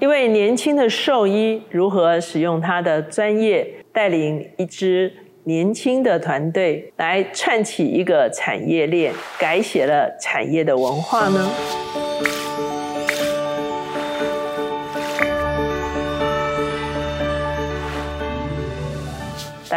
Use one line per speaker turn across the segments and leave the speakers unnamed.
一位年轻的兽医如何使用他的专业，带领一支年轻的团队来串起一个产业链，改写了产业的文化呢？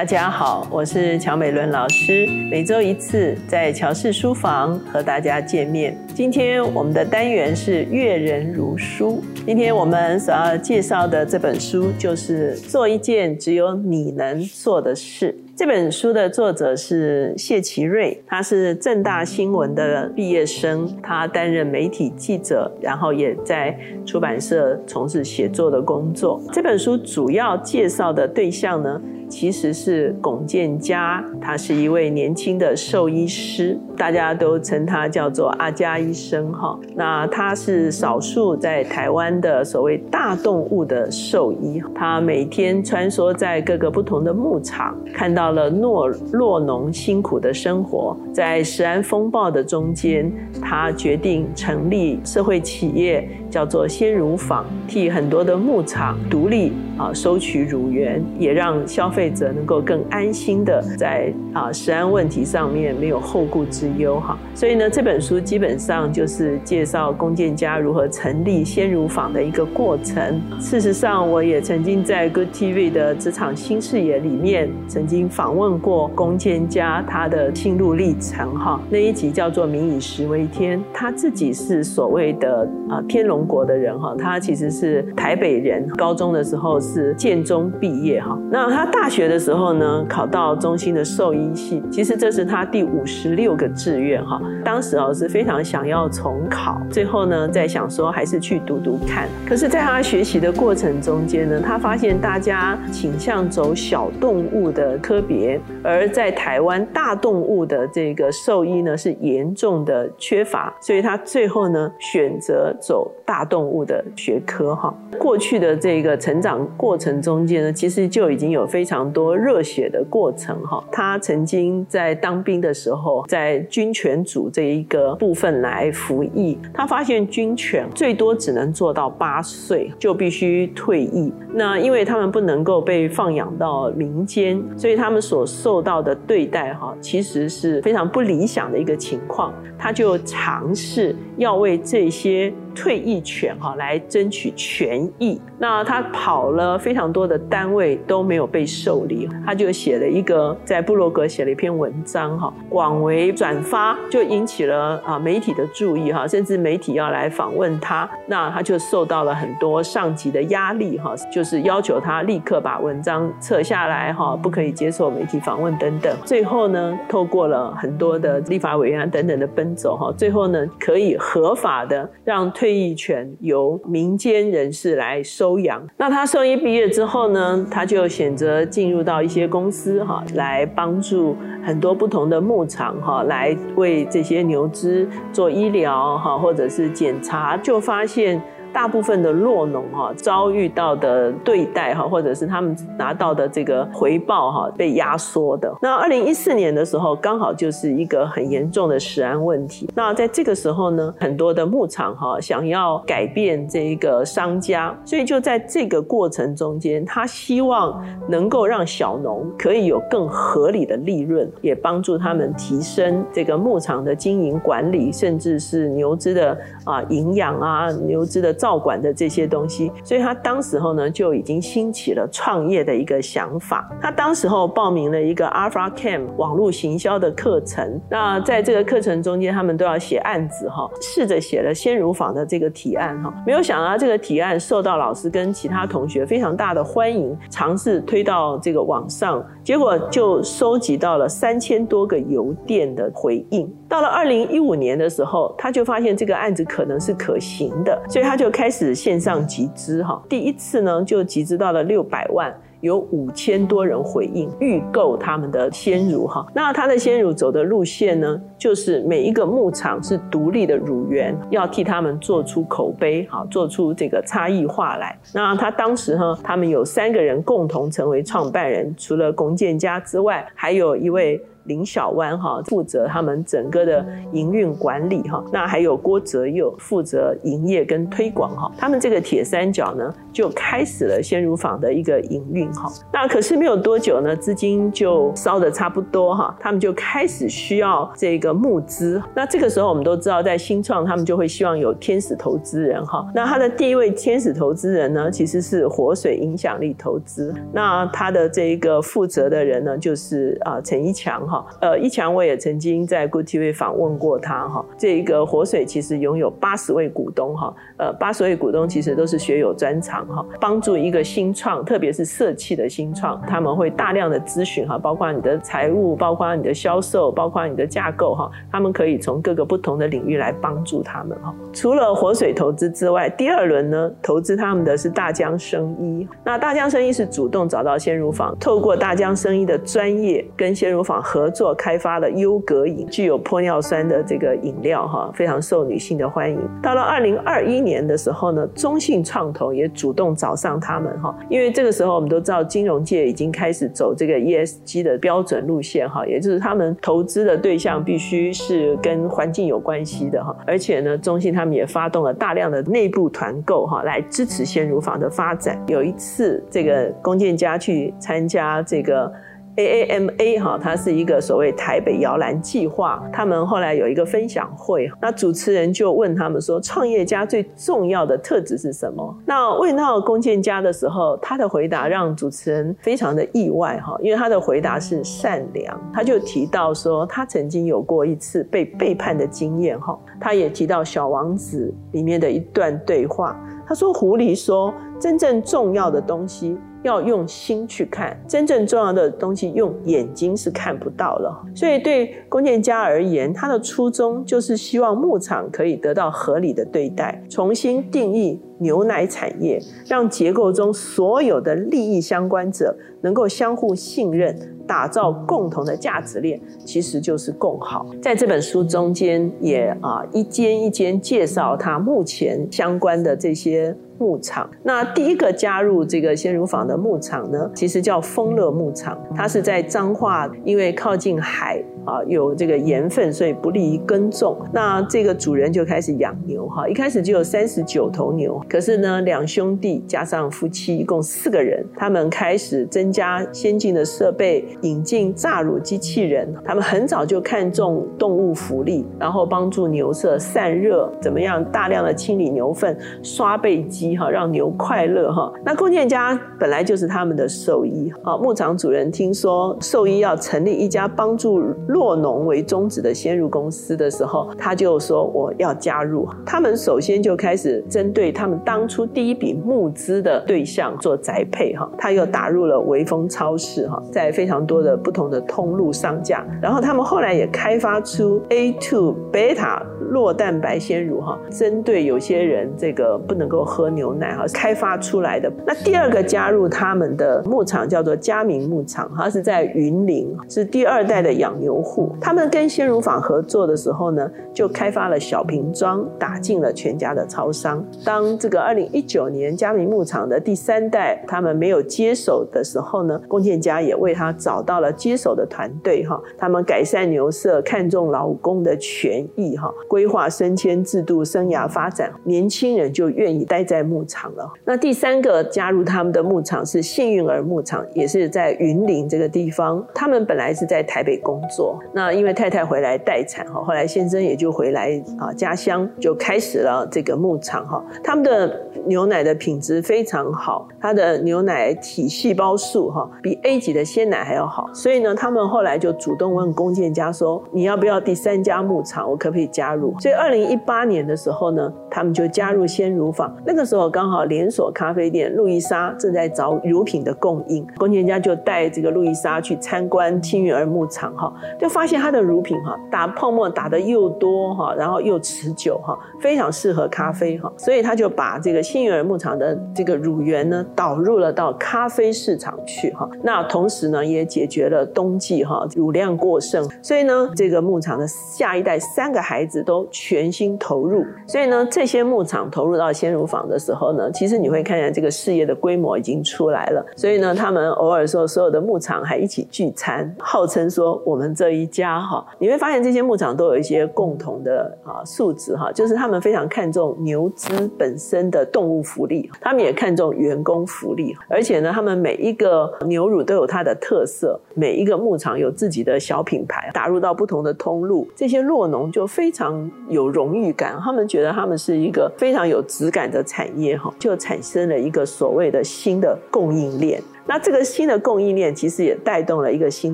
大家好，我是乔美伦老师，每周一次在乔氏书房和大家见面。今天我们的单元是阅人如书。今天我们所要介绍的这本书就是《做一件只有你能做的事》。这本书的作者是谢奇瑞，他是正大新闻的毕业生，他担任媒体记者，然后也在出版社从事写作的工作。这本书主要介绍的对象呢？其实是龚建家，他是一位年轻的兽医师，大家都称他叫做阿家医生哈。那他是少数在台湾的所谓大动物的兽医，他每天穿梭在各个不同的牧场，看到了诺洛农辛苦的生活。在食安风暴的中间，他决定成立社会企业，叫做鲜乳坊，替很多的牧场独立啊收取乳源，也让消费。者能够更安心的在啊食安问题上面没有后顾之忧哈，所以呢这本书基本上就是介绍龚建家如何成立鲜乳坊的一个过程。事实上，我也曾经在 Good TV 的职场新视野里面曾经访问过龚建家他的心路历程哈，那一集叫做“民以食为天”，他自己是所谓的啊天龙国的人哈，他其实是台北人，高中的时候是建中毕业哈，那他大。学的时候呢，考到中心的兽医系，其实这是他第五十六个志愿哈。当时哦是非常想要重考，最后呢在想说还是去读读看。可是，在他学习的过程中间呢，他发现大家倾向走小动物的科别，而在台湾大动物的这个兽医呢是严重的缺乏，所以他最后呢选择走大动物的学科哈。过去的这个成长过程中间呢，其实就已经有非常多热血的过程哈，他曾经在当兵的时候，在军犬组这一个部分来服役，他发现军犬最多只能做到八岁就必须退役。那因为他们不能够被放养到民间，所以他们所受到的对待哈，其实是非常不理想的一个情况。他就尝试要为这些。退役权哈来争取权益，那他跑了非常多的单位都没有被受理，他就写了一个在布洛格写了一篇文章哈，广为转发，就引起了啊媒体的注意哈，甚至媒体要来访问他，那他就受到了很多上级的压力哈，就是要求他立刻把文章撤下来哈，不可以接受媒体访问等等。最后呢，透过了很多的立法委员等等的奔走哈，最后呢可以合法的让。退役权由民间人士来收养。那他兽医毕业之后呢，他就选择进入到一些公司哈，来帮助很多不同的牧场哈，来为这些牛只做医疗哈，或者是检查，就发现。大部分的弱农哈遭遇到的对待哈，或者是他们拿到的这个回报哈，被压缩的。那二零一四年的时候，刚好就是一个很严重的食安问题。那在这个时候呢，很多的牧场哈想要改变这一个商家，所以就在这个过程中间，他希望能够让小农可以有更合理的利润，也帮助他们提升这个牧场的经营管理，甚至是牛只的啊营养啊，牛只的。照管的这些东西，所以他当时候呢就已经兴起了创业的一个想法。他当时候报名了一个 Alpha Cam 网络行销的课程。那在这个课程中间，他们都要写案子哈，试着写了鲜乳坊的这个提案哈。没有想到这个提案受到老师跟其他同学非常大的欢迎，尝试推到这个网上，结果就收集到了三千多个邮电的回应。到了二零一五年的时候，他就发现这个案子可能是可行的，所以他就。开始线上集资哈，第一次呢就集资到了六百万。有五千多人回应预购他们的鲜乳哈，那他的鲜乳走的路线呢，就是每一个牧场是独立的乳源，要替他们做出口碑哈，做出这个差异化来。那他当时哈，他们有三个人共同成为创办人，除了龚建家之外，还有一位林小湾哈负责他们整个的营运管理哈，那还有郭泽佑负责营业跟推广哈，他们这个铁三角呢就开始了鲜乳坊的一个营运哈。那可是没有多久呢，资金就烧的差不多哈，他们就开始需要这个募资。那这个时候我们都知道，在新创他们就会希望有天使投资人哈。那他的第一位天使投资人呢，其实是活水影响力投资。那他的这一个负责的人呢，就是啊陈一强哈。呃，一强我也曾经在 Good TV 访问过他哈。这个活水其实拥有八十位股东哈，呃，八十位股东其实都是学有专长哈，帮助一个新创，特别是社企的新创，他们会大量的咨询哈，包括你的财务，包括你的销售，包括你的架构哈，他们可以从各个不同的领域来帮助他们哈。除了活水投资之外，第二轮呢，投资他们的是大江生医。那大江生医是主动找到鲜乳坊，透过大江生医的专业跟鲜乳坊合合作开发了优格饮，具有玻尿酸的这个饮料哈，非常受女性的欢迎。到了二零二一年的时候呢，中信创投也主动找上他们哈，因为这个时候我们都知道金融界已经开始走这个 ESG 的标准路线哈，也就是他们投资的对象必须是跟环境有关系的哈，而且呢，中信他们也发动了大量的内部团购哈，来支持鲜乳坊的发展。有一次，这个龚建家去参加这个。AAMA 哈，它是一个所谓台北摇篮计划。他们后来有一个分享会，那主持人就问他们说：“创业家最重要的特质是什么？”那问到龚建家的时候，他的回答让主持人非常的意外哈，因为他的回答是善良。他就提到说，他曾经有过一次被背叛的经验哈。他也提到《小王子》里面的一段对话，他说：“狐狸说，真正重要的东西。”要用心去看，真正重要的东西用眼睛是看不到了。所以对龚建家而言，他的初衷就是希望牧场可以得到合理的对待，重新定义牛奶产业，让结构中所有的利益相关者能够相互信任，打造共同的价值链，其实就是共好。在这本书中间，也啊一间一间介绍他目前相关的这些。牧场，那第一个加入这个鲜乳坊的牧场呢，其实叫丰乐牧场，它是在彰化，因为靠近海。啊，有这个盐分，所以不利于耕种。那这个主人就开始养牛哈，一开始就有三十九头牛。可是呢，两兄弟加上夫妻一共四个人，他们开始增加先进的设备，引进榨乳机器人。他们很早就看中动物福利，然后帮助牛舍散热，怎么样大量的清理牛粪，刷背机哈，让牛快乐哈。那龚建家本来就是他们的兽医啊，牧场主人听说兽医要成立一家帮助。落农为宗旨的鲜乳公司的时候，他就说我要加入。他们首先就开始针对他们当初第一笔募资的对象做宅配哈，他又打入了微风超市哈，在非常多的不同的通路上架。然后他们后来也开发出 A two beta 酪蛋白鲜乳哈，针对有些人这个不能够喝牛牛奶哈，开发出来的。那第二个加入他们的牧场叫做嘉明牧场，它是在云林，是第二代的养牛。户，他们跟鲜乳坊合作的时候呢，就开发了小瓶装，打进了全家的超商。当这个二零一九年嘉明牧场的第三代他们没有接手的时候呢，龚建家也为他找到了接手的团队哈。他们改善牛舍，看重劳工的权益哈，规划升迁制度，生涯发展，年轻人就愿意待在牧场了。那第三个加入他们的牧场是幸运儿牧场，也是在云林这个地方。他们本来是在台北工作。那因为太太回来待产哈，后来先生也就回来啊家乡，就开始了这个牧场哈。他们的牛奶的品质非常好，它的牛奶体细胞数哈比 A 级的鲜奶还要好，所以呢，他们后来就主动问龚建家说：“你要不要第三家牧场？我可不可以加入？”所以二零一八年的时候呢，他们就加入鲜乳坊。那个时候刚好连锁咖啡店路易莎正在找乳品的供应，龚建家就带这个路易莎去参观青云儿牧场哈。就发现它的乳品哈打泡沫打的又多哈，然后又持久哈，非常适合咖啡哈，所以他就把这个幸运儿牧场的这个乳源呢导入了到咖啡市场去哈。那同时呢也解决了冬季哈乳量过剩，所以呢这个牧场的下一代三个孩子都全心投入，所以呢这这些牧场投入到鲜乳坊的时候呢，其实你会看见这个事业的规模已经出来了。所以呢，他们偶尔说所有的牧场还一起聚餐，号称说我们这一家哈，你会发现这些牧场都有一些共同的啊素质哈，就是他们非常看重牛只本身的动物福利，他们也看重员工福利，而且呢，他们每一个牛乳都有它的特色，每一个牧场有自己的小品牌，打入到不同的通路，这些洛农就非常有荣誉感，他们觉得他们是是一个非常有质感的产业哈，就产生了一个所谓的新的供应链。那这个新的供应链其实也带动了一个新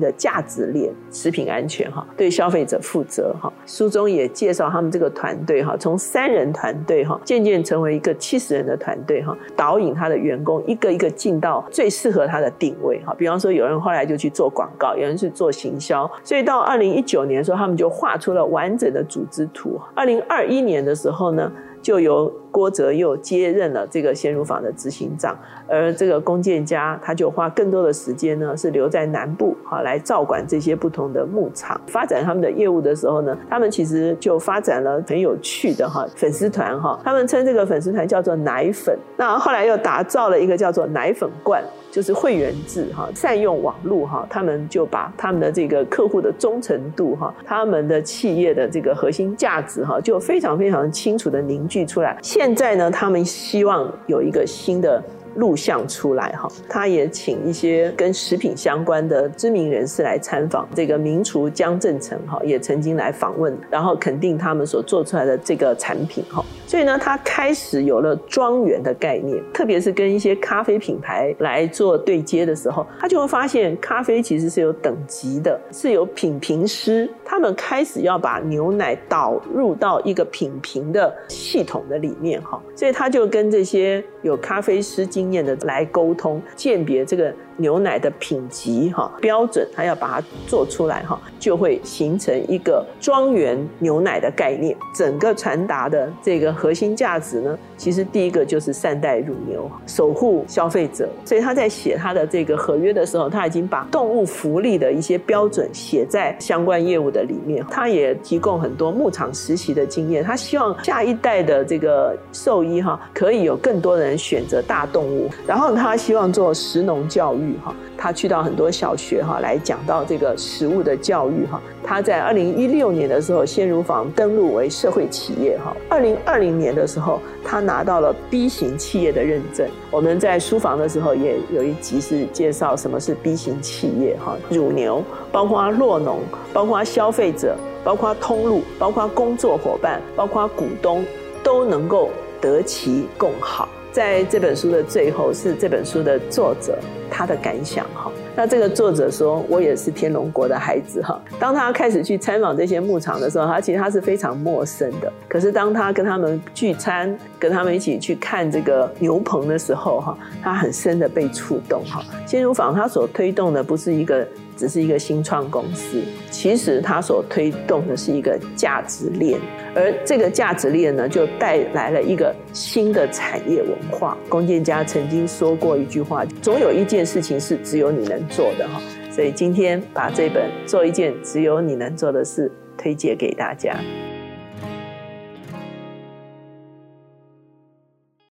的价值链，食品安全哈，对消费者负责哈。书中也介绍他们这个团队哈，从三人团队哈，渐渐成为一个七十人的团队哈，导引他的员工一个一个进到最适合他的定位哈。比方说，有人后来就去做广告，有人去做行销，所以到二零一九年的时候，他们就画出了完整的组织图。二零二一年的时候呢？就由郭泽又接任了这个鲜乳坊的执行长，而这个龚建家他就花更多的时间呢，是留在南部哈来照管这些不同的牧场，发展他们的业务的时候呢，他们其实就发展了很有趣的哈粉丝团哈，他们称这个粉丝团叫做奶粉，那后来又打造了一个叫做奶粉罐。就是会员制哈，善用网络哈，他们就把他们的这个客户的忠诚度哈，他们的企业的这个核心价值哈，就非常非常清楚的凝聚出来。现在呢，他们希望有一个新的。录像出来哈，他也请一些跟食品相关的知名人士来参访。这个名厨江正成哈也曾经来访问，然后肯定他们所做出来的这个产品哈。所以呢，他开始有了庄园的概念，特别是跟一些咖啡品牌来做对接的时候，他就会发现咖啡其实是有等级的，是有品评师，他们开始要把牛奶导入到一个品评的系统的里面哈。所以他就跟这些有咖啡师经验的来沟通，鉴别这个。牛奶的品级哈标准，他要把它做出来哈，就会形成一个庄园牛奶的概念。整个传达的这个核心价值呢，其实第一个就是善待乳牛，守护消费者。所以他在写他的这个合约的时候，他已经把动物福利的一些标准写在相关业务的里面。他也提供很多牧场实习的经验。他希望下一代的这个兽医哈，可以有更多人选择大动物。然后他希望做食农教育。哈，他去到很多小学哈，来讲到这个食物的教育哈。他在二零一六年的时候，鲜乳坊登录为社会企业哈。二零二零年的时候，他拿到了 B 型企业的认证。我们在书房的时候也有一集是介绍什么是 B 型企业哈。乳牛，包括洛农，包括消费者，包括通路，包括工作伙伴，包括股东，都能够得其共好。在这本书的最后，是这本书的作者他的感想哈。那这个作者说：“我也是天龙国的孩子哈。当他开始去参访这些牧场的时候，他其实他是非常陌生的。可是当他跟他们聚餐，跟他们一起去看这个牛棚的时候哈，他很深的被触动哈。鲜乳坊他所推动的不是一个。”只是一个新创公司，其实它所推动的是一个价值链，而这个价值链呢，就带来了一个新的产业文化。龚建家曾经说过一句话：“总有一件事情是只有你能做的。”哈，所以今天把这本《做一件只有你能做的事》推荐给大家。